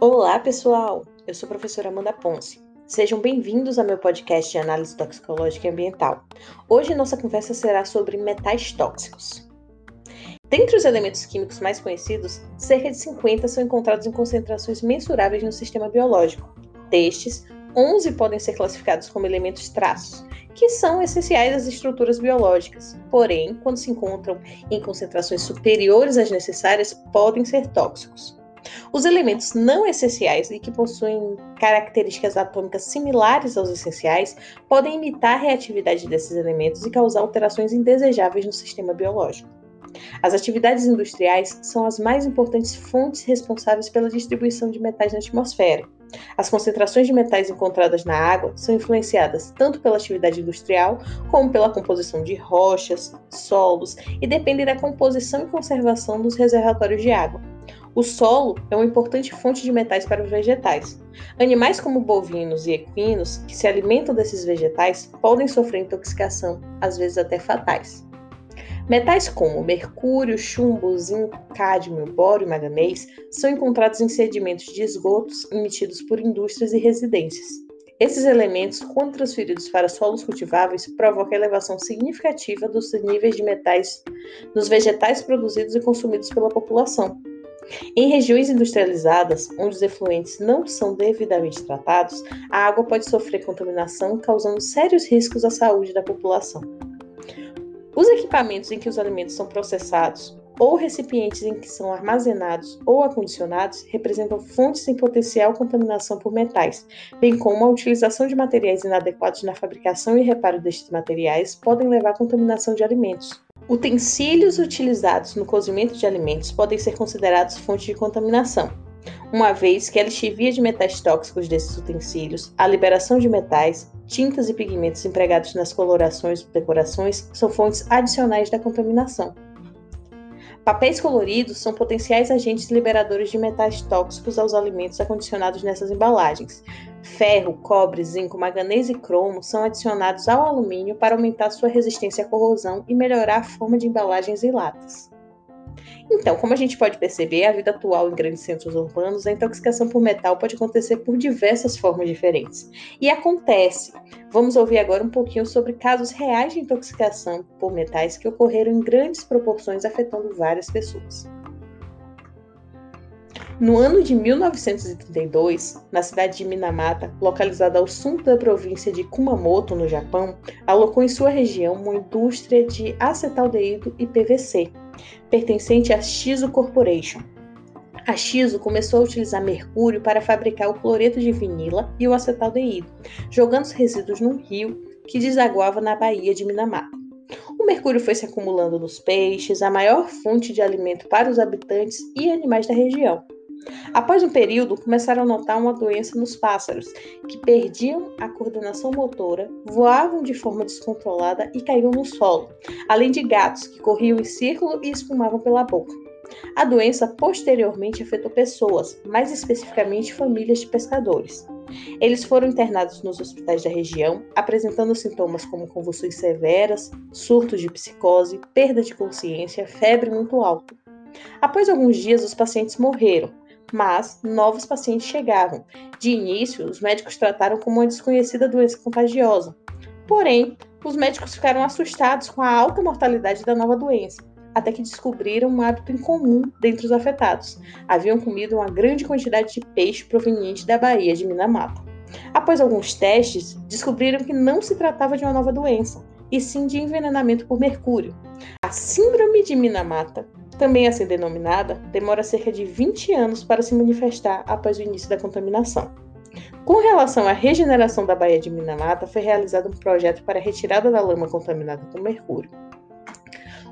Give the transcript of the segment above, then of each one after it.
Olá, pessoal! Eu sou a professora Amanda Ponce. Sejam bem-vindos ao meu podcast de análise toxicológica e ambiental. Hoje nossa conversa será sobre metais tóxicos. Dentre os elementos químicos mais conhecidos, cerca de 50 são encontrados em concentrações mensuráveis no sistema biológico. Destes, 11 podem ser classificados como elementos traços, que são essenciais às estruturas biológicas. Porém, quando se encontram em concentrações superiores às necessárias, podem ser tóxicos. Os elementos não essenciais e que possuem características atômicas similares aos essenciais podem imitar a reatividade desses elementos e causar alterações indesejáveis no sistema biológico. As atividades industriais são as mais importantes fontes responsáveis pela distribuição de metais na atmosfera. As concentrações de metais encontradas na água são influenciadas tanto pela atividade industrial como pela composição de rochas, solos e dependem da composição e conservação dos reservatórios de água. O solo é uma importante fonte de metais para os vegetais. Animais como bovinos e equinos, que se alimentam desses vegetais, podem sofrer intoxicação, às vezes até fatais. Metais como mercúrio, chumbo, zinco, cádmio, bório e manganês são encontrados em sedimentos de esgotos emitidos por indústrias e residências. Esses elementos, quando transferidos para solos cultiváveis, provocam elevação significativa dos níveis de metais nos vegetais produzidos e consumidos pela população, em regiões industrializadas, onde os efluentes não são devidamente tratados, a água pode sofrer contaminação, causando sérios riscos à saúde da população. Os equipamentos em que os alimentos são processados ou recipientes em que são armazenados ou acondicionados representam fontes em potencial contaminação por metais, bem como a utilização de materiais inadequados na fabricação e reparo destes materiais podem levar à contaminação de alimentos. Utensílios utilizados no cozimento de alimentos podem ser considerados fonte de contaminação, uma vez que a lixivia de metais tóxicos desses utensílios, a liberação de metais, tintas e pigmentos empregados nas colorações e decorações são fontes adicionais da contaminação. Papéis coloridos são potenciais agentes liberadores de metais tóxicos aos alimentos acondicionados nessas embalagens. Ferro, cobre, zinco, manganês e cromo são adicionados ao alumínio para aumentar sua resistência à corrosão e melhorar a forma de embalagens e latas. Então, como a gente pode perceber, a vida atual em grandes centros urbanos, a intoxicação por metal pode acontecer por diversas formas diferentes. E acontece. Vamos ouvir agora um pouquinho sobre casos reais de intoxicação por metais que ocorreram em grandes proporções, afetando várias pessoas. No ano de 1932, na cidade de Minamata, localizada ao sul da província de Kumamoto, no Japão, alocou em sua região uma indústria de acetaldeído e PVC, pertencente à Shizu Corporation. A Shizu começou a utilizar mercúrio para fabricar o cloreto de vinila e o acetaldeído, jogando os resíduos num rio que desaguava na Baía de Minamata. O mercúrio foi se acumulando nos peixes, a maior fonte de alimento para os habitantes e animais da região. Após um período, começaram a notar uma doença nos pássaros, que perdiam a coordenação motora, voavam de forma descontrolada e caíam no solo, além de gatos que corriam em círculo e espumavam pela boca. A doença posteriormente afetou pessoas, mais especificamente famílias de pescadores. Eles foram internados nos hospitais da região, apresentando sintomas como convulsões severas, surtos de psicose, perda de consciência, febre muito alta. Após alguns dias, os pacientes morreram, mas novos pacientes chegavam. De início, os médicos trataram como uma desconhecida doença contagiosa. Porém, os médicos ficaram assustados com a alta mortalidade da nova doença, até que descobriram um hábito incomum dentre os afetados. Haviam comido uma grande quantidade de peixe proveniente da Baía de Minamata. Após alguns testes, descobriram que não se tratava de uma nova doença, e sim de envenenamento por mercúrio. A Síndrome de Minamata também assim denominada, demora cerca de 20 anos para se manifestar após o início da contaminação. Com relação à regeneração da Baía de Minamata, foi realizado um projeto para a retirada da lama contaminada com mercúrio.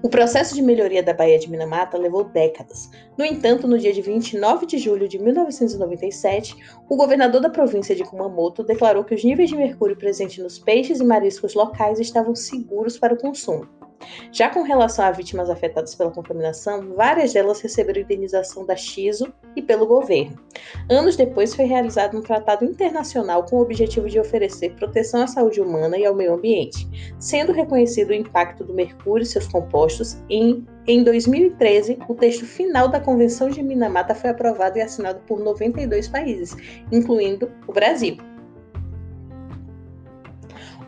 O processo de melhoria da Baía de Minamata levou décadas. No entanto, no dia de 29 de julho de 1997, o governador da província de Kumamoto declarou que os níveis de mercúrio presentes nos peixes e mariscos locais estavam seguros para o consumo. Já com relação a vítimas afetadas pela contaminação, várias delas receberam indenização da XISO e pelo governo. Anos depois foi realizado um tratado internacional com o objetivo de oferecer proteção à saúde humana e ao meio ambiente, sendo reconhecido o impacto do mercúrio e seus compostos em em 2013, o texto final da Convenção de Minamata foi aprovado e assinado por 92 países, incluindo o Brasil.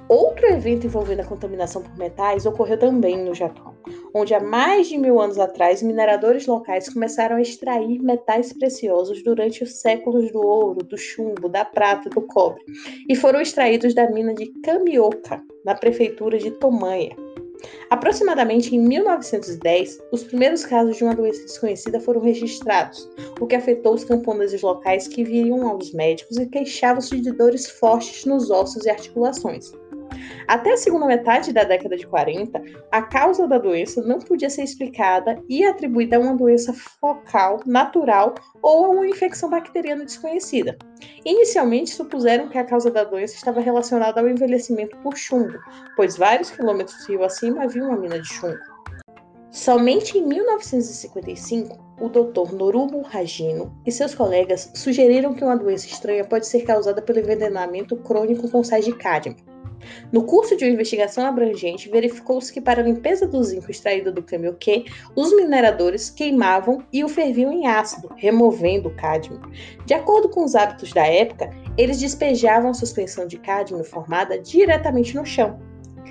Outro evento envolvendo a contaminação por metais ocorreu também no Japão, onde há mais de mil anos atrás mineradores locais começaram a extrair metais preciosos durante os séculos do ouro, do chumbo, da prata, do cobre, e foram extraídos da mina de Kamioka, na prefeitura de Tomanha. Aproximadamente em 1910, os primeiros casos de uma doença desconhecida foram registrados, o que afetou os camponeses locais que viriam aos médicos e queixavam-se de dores fortes nos ossos e articulações. Até a segunda metade da década de 40, a causa da doença não podia ser explicada e atribuída a uma doença focal natural ou a uma infecção bacteriana desconhecida. Inicialmente, supuseram que a causa da doença estava relacionada ao envelhecimento por chumbo, pois vários quilômetros rio acima havia uma mina de chumbo. Somente em 1955, o Dr. Norumo Ragino e seus colegas sugeriram que uma doença estranha pode ser causada pelo envenenamento crônico com sais de cádmio. No curso de uma investigação abrangente, verificou-se que para a limpeza do zinco extraído do camioquê, os mineradores queimavam e o ferviam em ácido, removendo o cádmio. De acordo com os hábitos da época, eles despejavam a suspensão de cádmio formada diretamente no chão.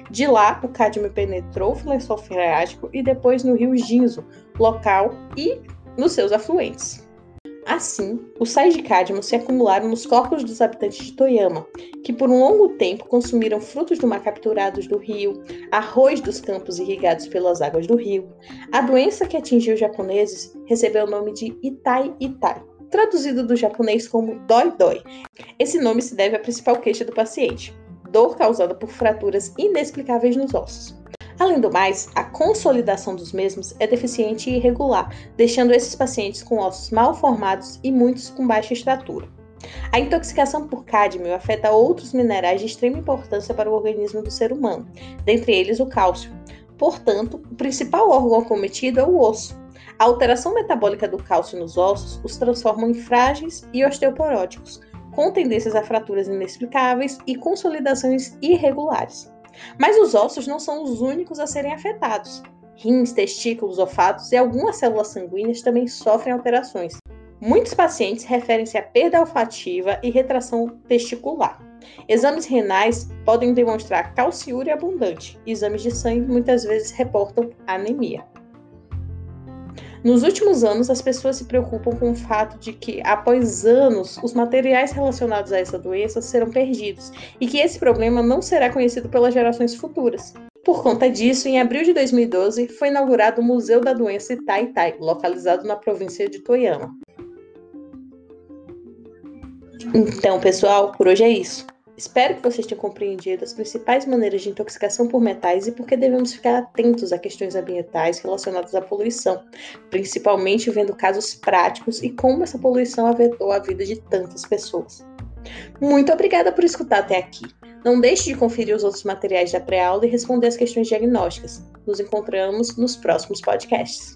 De lá, o cádmio penetrou o lençol freático e depois no rio Ginzo, local e nos seus afluentes. Assim, os sais de cádmio se acumularam nos corpos dos habitantes de Toyama, que por um longo tempo consumiram frutos do mar capturados do rio, arroz dos campos irrigados pelas águas do rio. A doença que atingiu os japoneses recebeu o nome de Itai Itai, traduzido do japonês como dói dói. Esse nome se deve à principal queixa do paciente, dor causada por fraturas inexplicáveis nos ossos. Além do mais, a consolidação dos mesmos é deficiente e irregular, deixando esses pacientes com ossos mal formados e muitos com baixa estatura. A intoxicação por cádmio afeta outros minerais de extrema importância para o organismo do ser humano, dentre eles o cálcio. Portanto, o principal órgão acometido é o osso. A alteração metabólica do cálcio nos ossos os transforma em frágeis e osteoporóticos, com tendências a fraturas inexplicáveis e consolidações irregulares. Mas os ossos não são os únicos a serem afetados. Rins, testículos, olfatos e algumas células sanguíneas também sofrem alterações. Muitos pacientes referem-se à perda olfativa e retração testicular. Exames renais podem demonstrar calciúria abundante. Exames de sangue muitas vezes reportam anemia. Nos últimos anos, as pessoas se preocupam com o fato de que, após anos, os materiais relacionados a essa doença serão perdidos e que esse problema não será conhecido pelas gerações futuras. Por conta disso, em abril de 2012, foi inaugurado o Museu da Doença Itai localizado na província de Toyama. Então, pessoal, por hoje é isso. Espero que vocês tenham compreendido as principais maneiras de intoxicação por metais e por que devemos ficar atentos a questões ambientais relacionadas à poluição, principalmente vendo casos práticos e como essa poluição afetou a vida de tantas pessoas. Muito obrigada por escutar até aqui. Não deixe de conferir os outros materiais da pré-aula e responder as questões diagnósticas. Nos encontramos nos próximos podcasts.